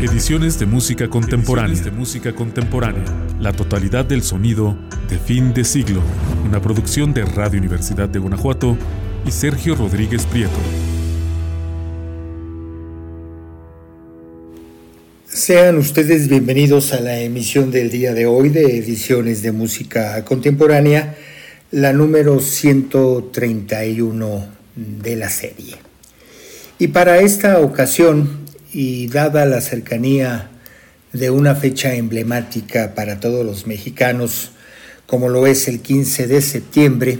Ediciones de música contemporánea. de música contemporánea. La totalidad del sonido de fin de siglo. Una producción de Radio Universidad de Guanajuato y Sergio Rodríguez Prieto. Sean ustedes bienvenidos a la emisión del día de hoy de Ediciones de Música Contemporánea, la número 131 de la serie. Y para esta ocasión, y dada la cercanía de una fecha emblemática para todos los mexicanos, como lo es el 15 de septiembre,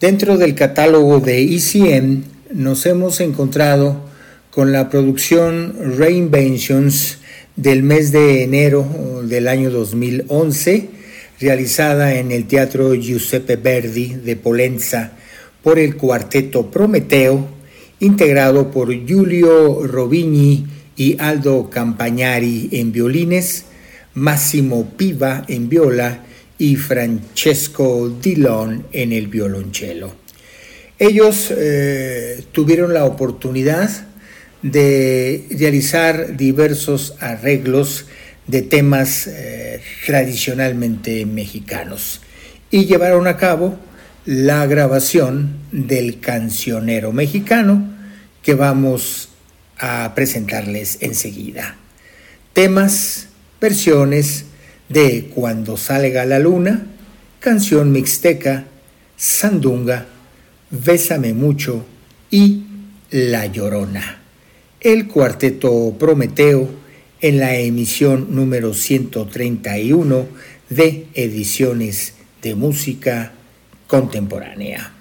dentro del catálogo de ECM nos hemos encontrado con la producción Reinventions del mes de enero del año 2011, realizada en el Teatro Giuseppe Verdi de Polenza por el cuarteto Prometeo, integrado por Giulio Robigni y Aldo Campagnari en violines, Massimo Piva en viola y Francesco Dillon en el violonchelo. Ellos eh, tuvieron la oportunidad de realizar diversos arreglos de temas eh, tradicionalmente mexicanos y llevaron a cabo la grabación del cancionero mexicano que vamos a presentarles enseguida. Temas, versiones de Cuando salga la luna, canción mixteca, sandunga, Bésame mucho y La Llorona el cuarteto Prometeo en la emisión número 131 de Ediciones de Música Contemporánea.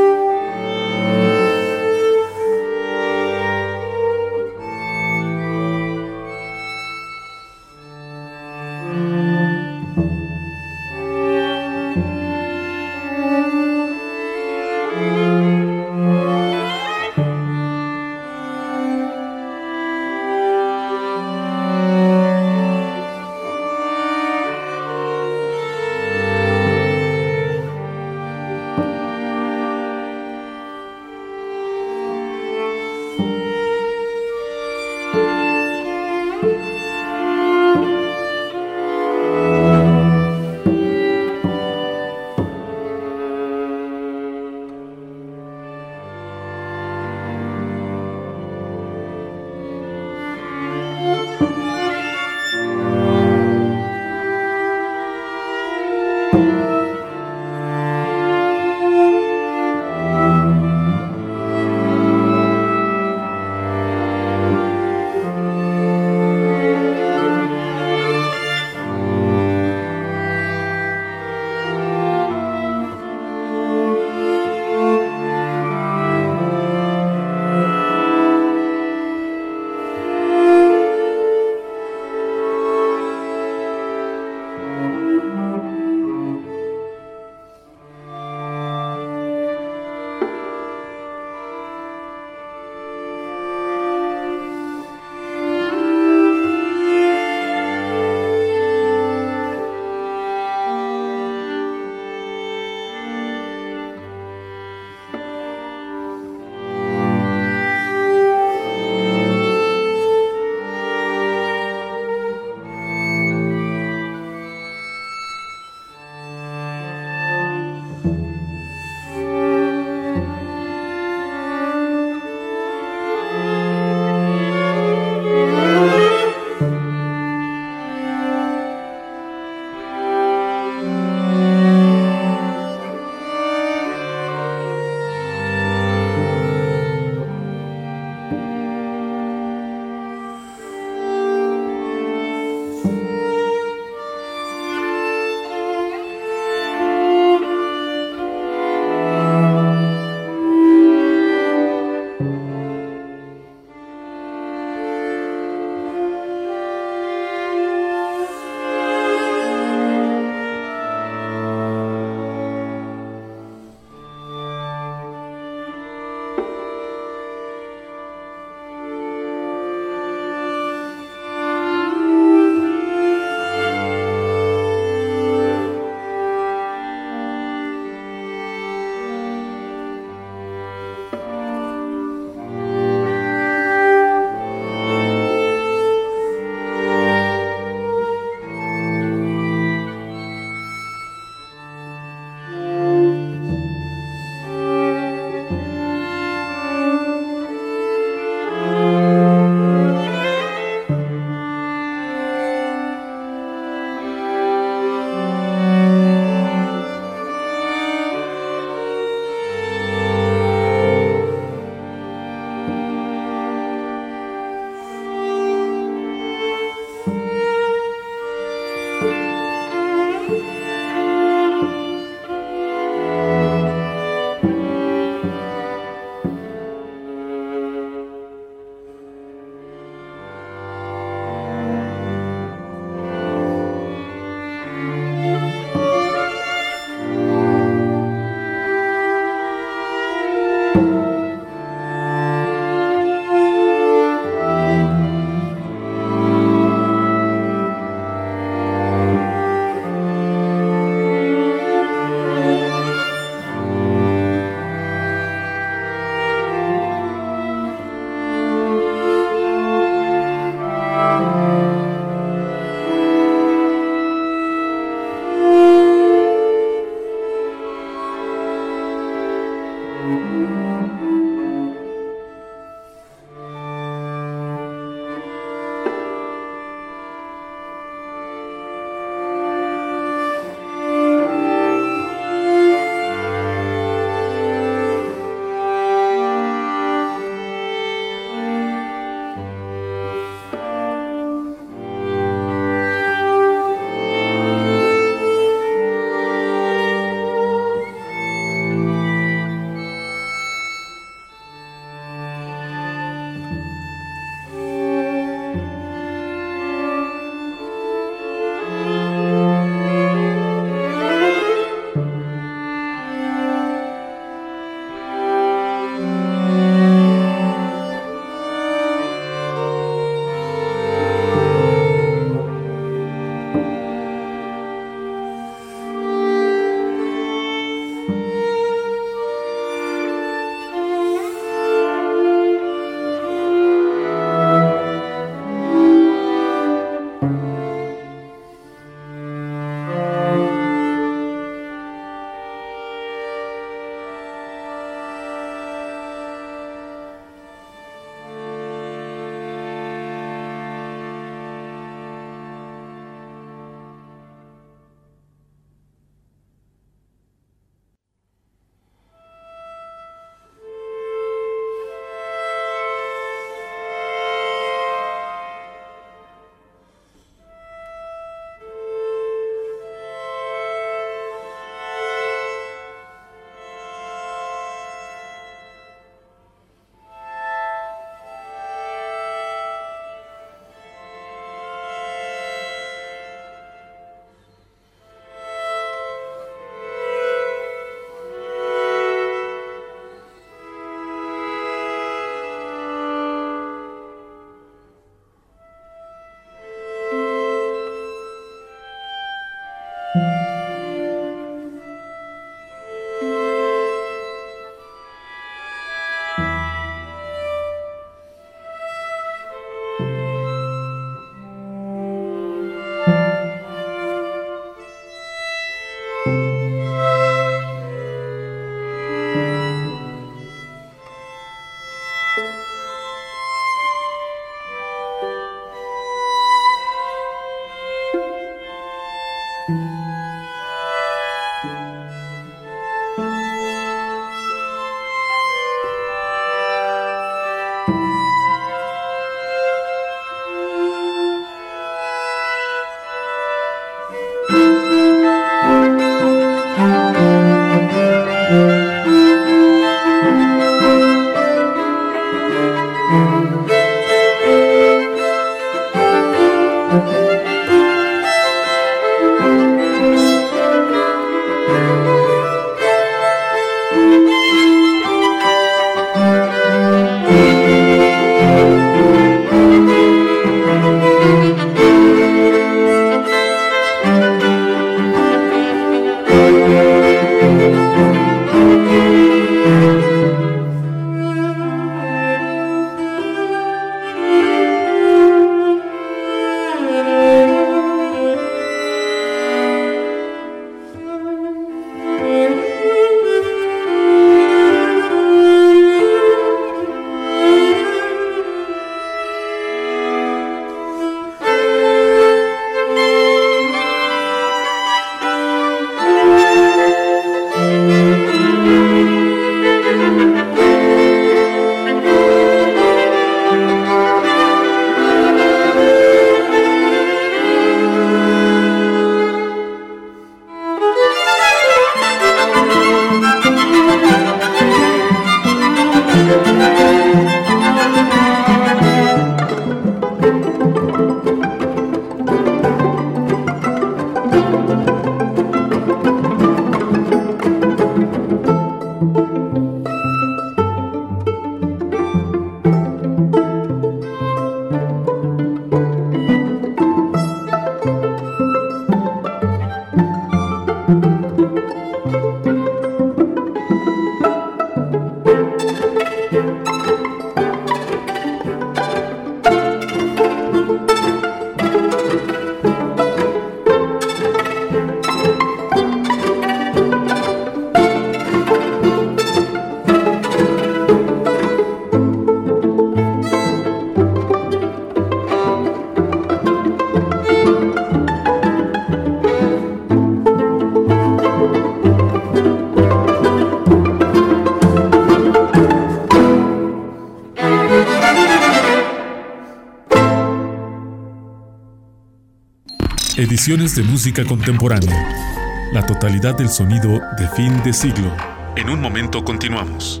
Ediciones de música contemporánea. La totalidad del sonido de fin de siglo. En un momento continuamos.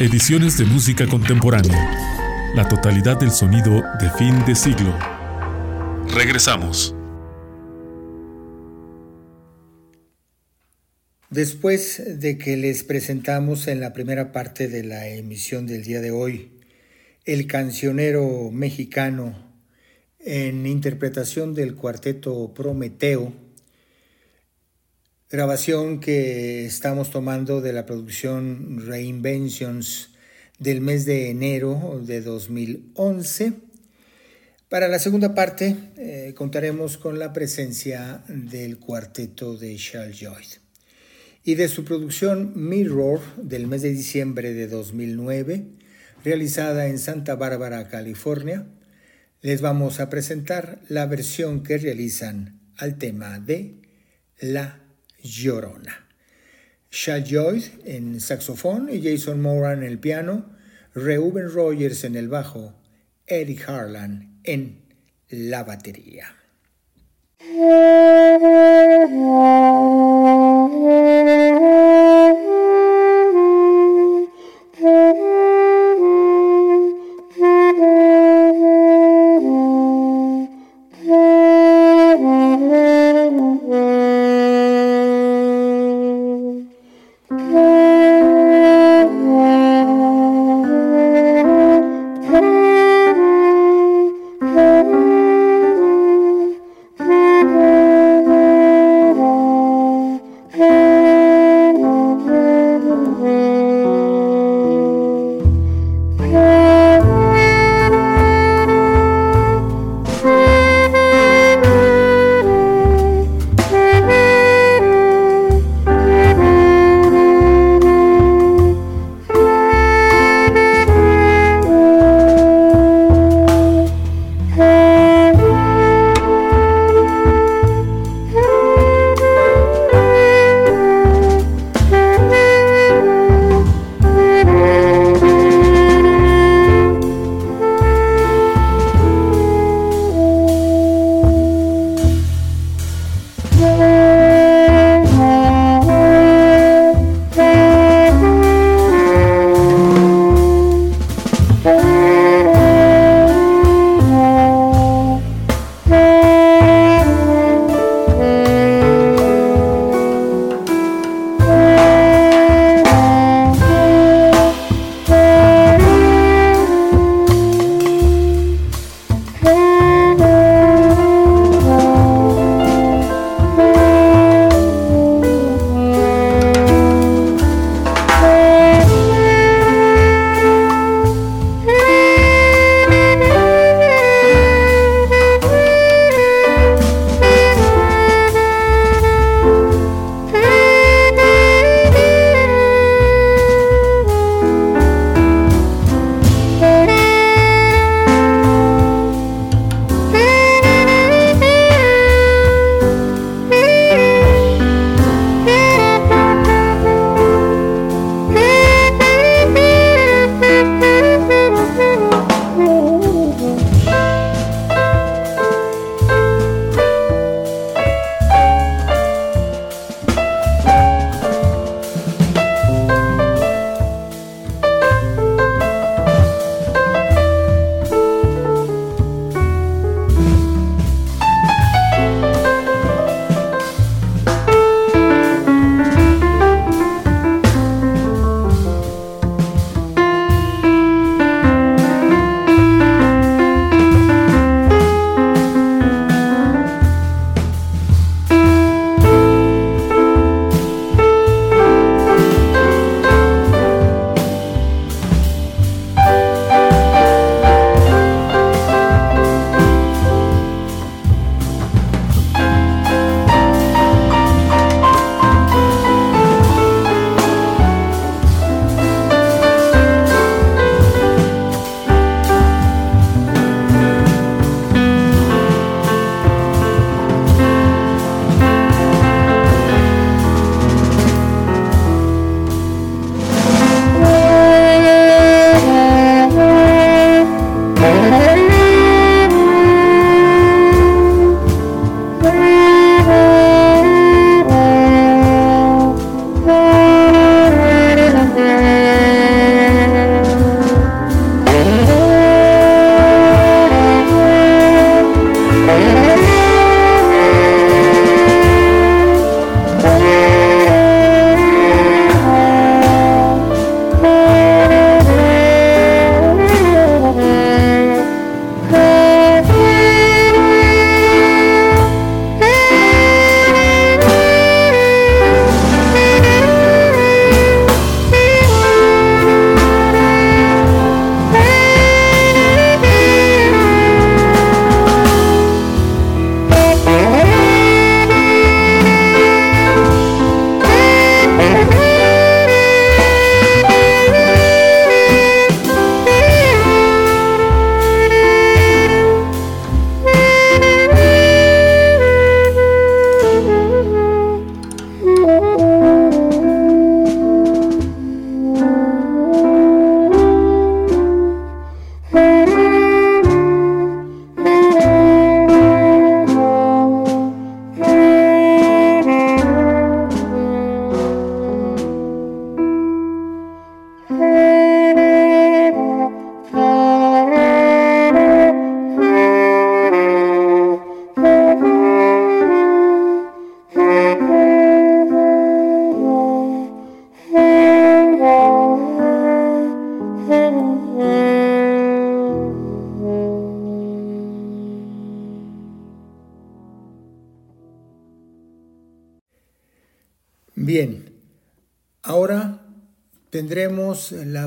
Ediciones de música contemporánea. La totalidad del sonido de fin de siglo. Regresamos. Después de que les presentamos en la primera parte de la emisión del día de hoy el cancionero mexicano en interpretación del cuarteto Prometeo, grabación que estamos tomando de la producción Reinventions del mes de enero de 2011. Para la segunda parte eh, contaremos con la presencia del cuarteto de Charles Lloyd y de su producción Mirror del mes de diciembre de 2009, realizada en Santa Bárbara, California, les vamos a presentar la versión que realizan al tema de La Llorona. Shal Joyce en saxofón y Jason Moran en el piano, Reuben Rogers en el bajo, Eric Harlan en la batería.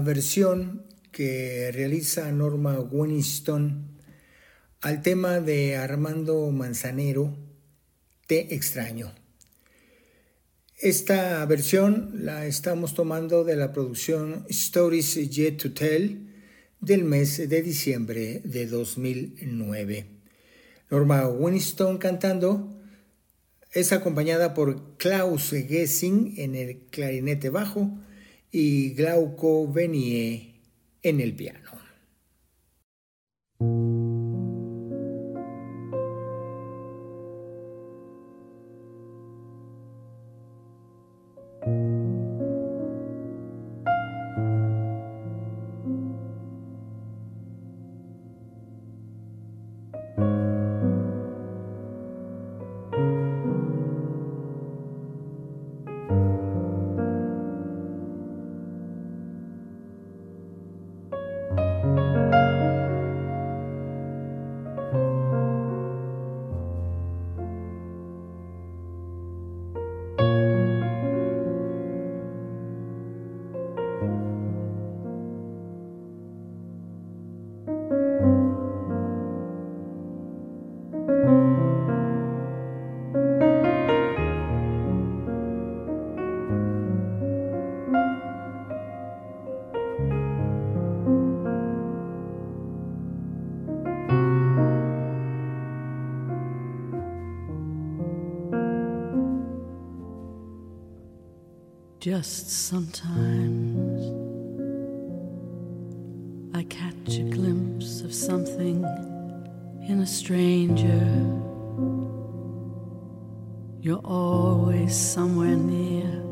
versión que realiza Norma Winston al tema de Armando Manzanero, Te extraño. Esta versión la estamos tomando de la producción Stories Yet to Tell del mes de diciembre de 2009. Norma Winston cantando es acompañada por Klaus Gessing en el clarinete bajo y Glauco Venier en el piano. Just sometimes I catch a glimpse of something in a stranger. You're always somewhere near,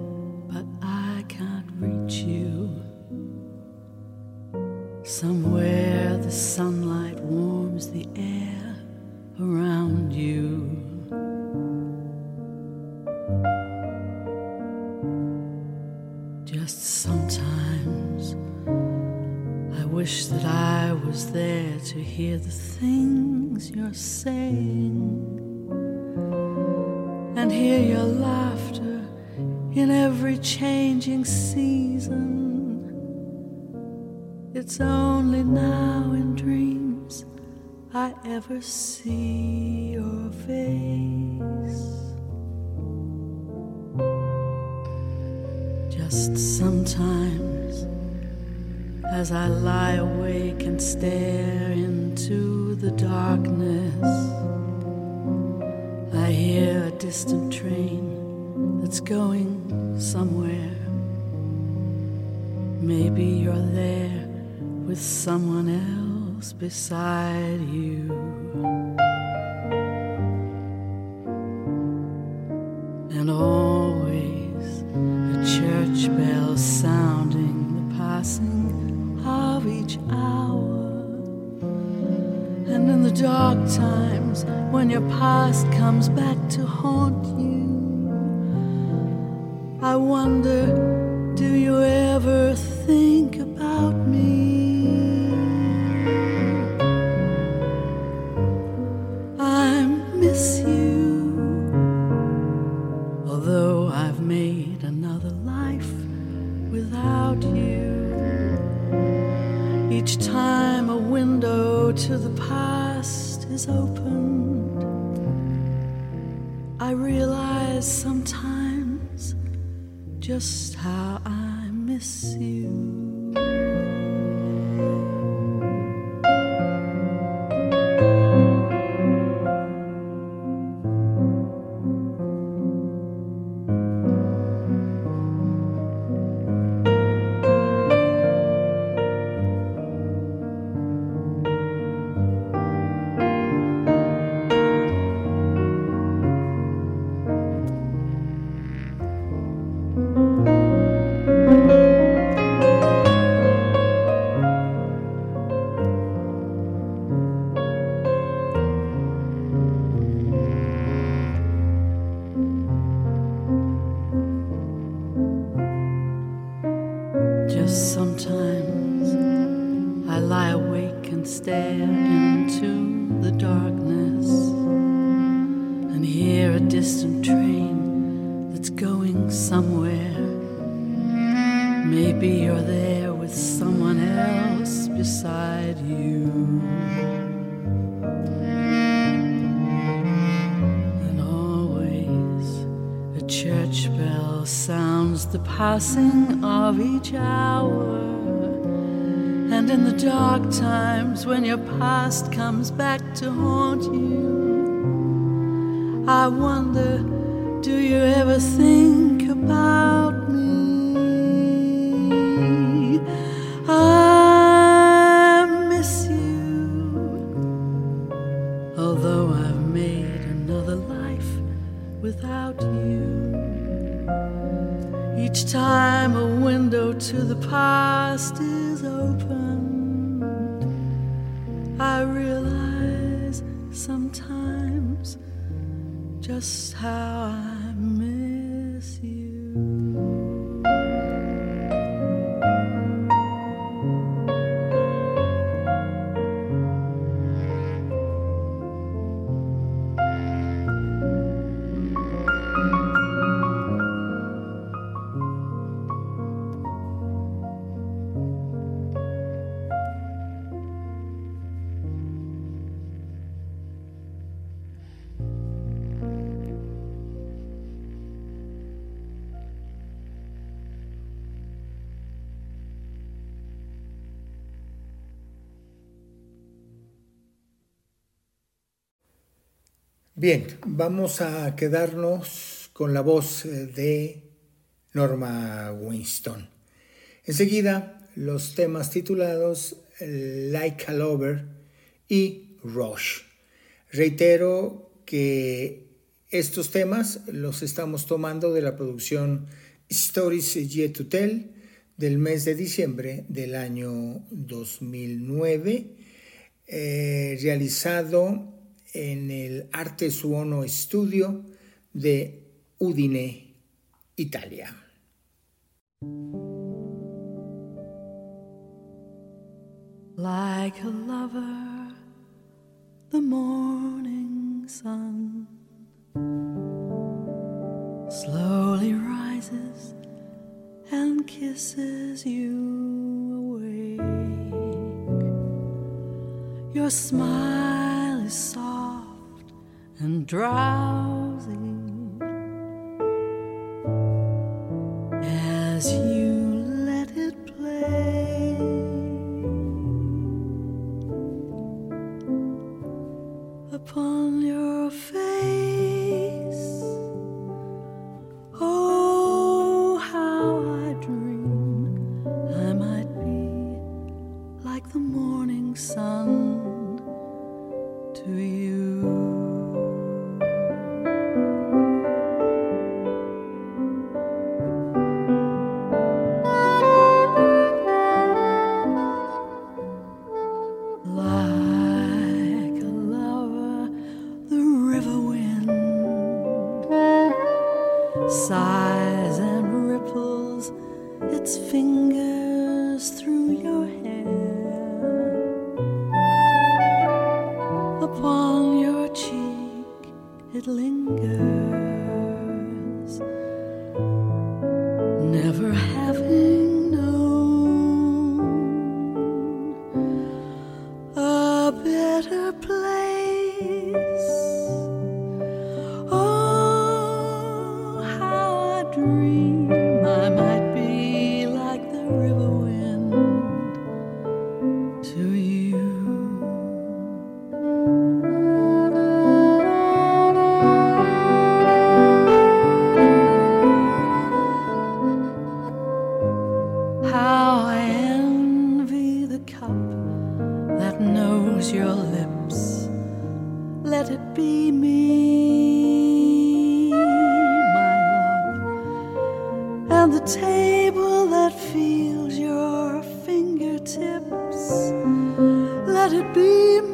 changing season. It's only now in dreams I ever see your face. Just sometimes as I lie awake and stare into the darkness. I hear a distant train that's going somewhere. Maybe you're there with someone else beside you. And always a church bell sounding the passing of each hour. And in the dark times, when your past comes back to haunt you, I wonder just passing of each hour. And in the dark times when your past comes back to haunt you, I wonder do you ever think about Bien, vamos a quedarnos con la voz eh, de Norma Winston. Enseguida, los temas titulados Like a Lover y Rush. Reitero que estos temas los estamos tomando de la producción Stories Yet to Tell del mes de diciembre del año 2009, eh, realizado en el Arte Suono Studio de Udine, Italia. Like a lover, the morning sun slowly rises and kisses you awake. Your smile is soft and drowsy. As you the table that feels your fingertips. Let it be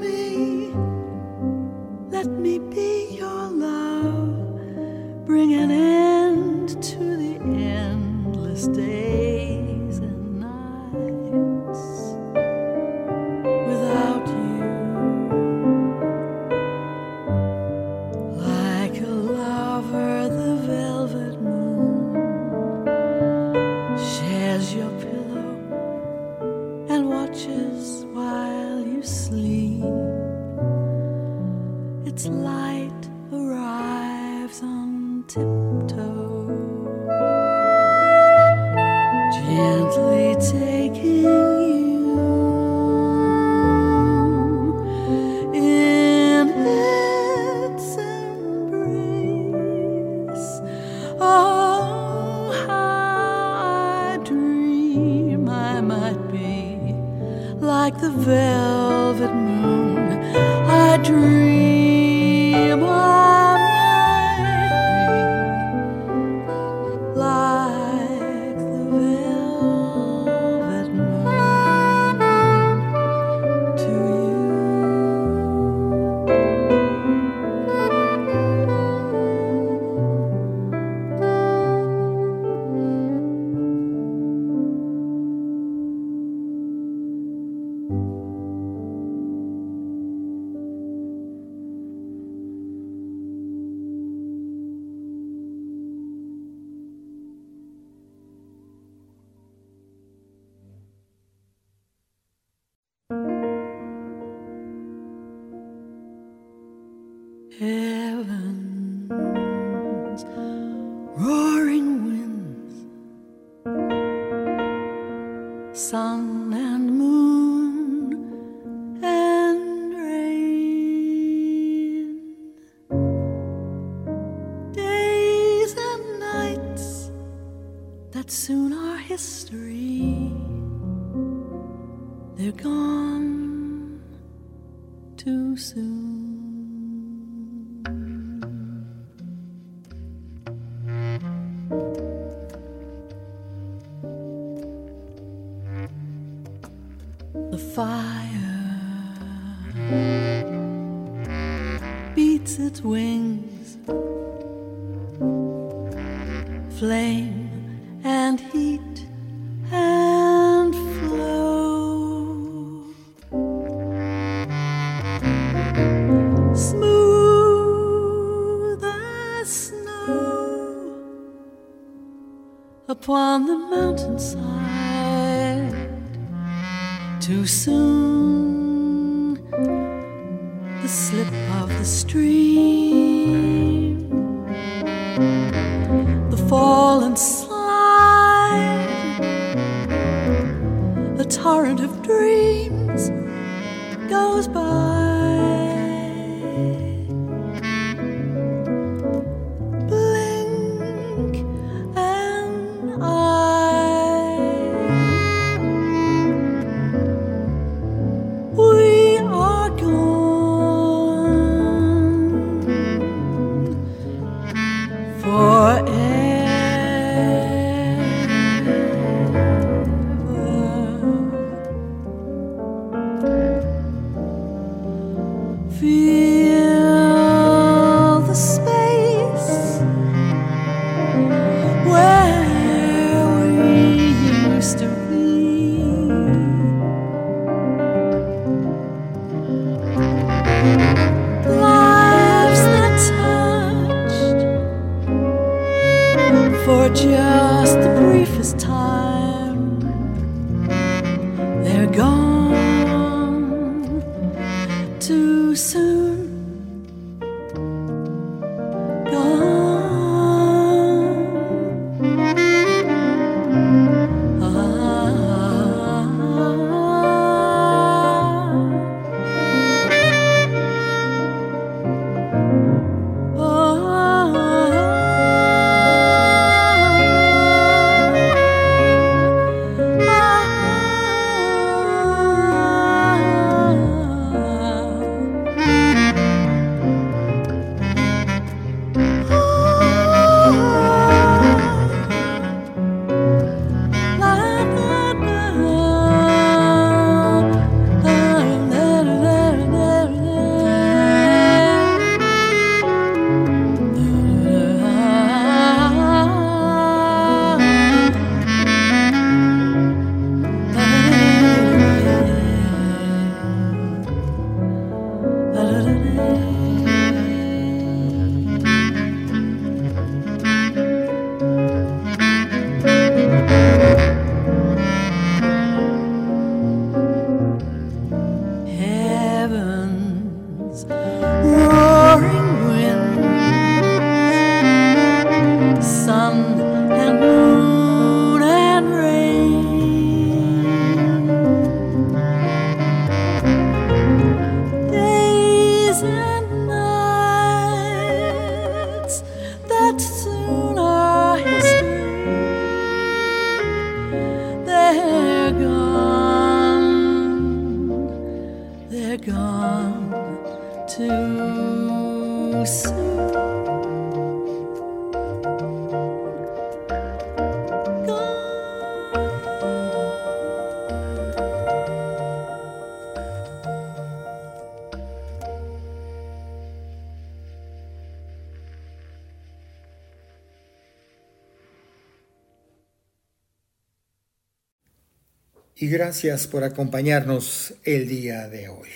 Gracias por acompañarnos el día de hoy.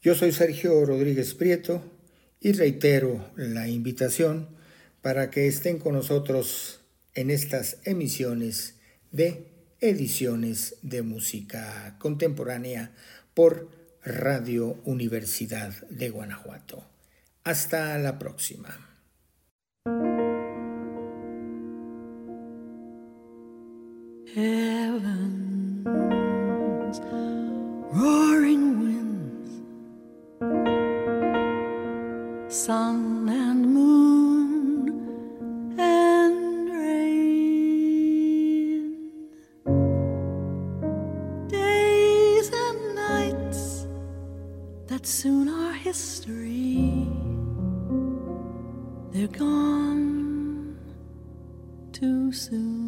Yo soy Sergio Rodríguez Prieto y reitero la invitación para que estén con nosotros en estas emisiones de ediciones de música contemporánea por Radio Universidad de Guanajuato. Hasta la próxima. Roaring winds, sun and moon and rain, days and nights that soon are history. They're gone too soon.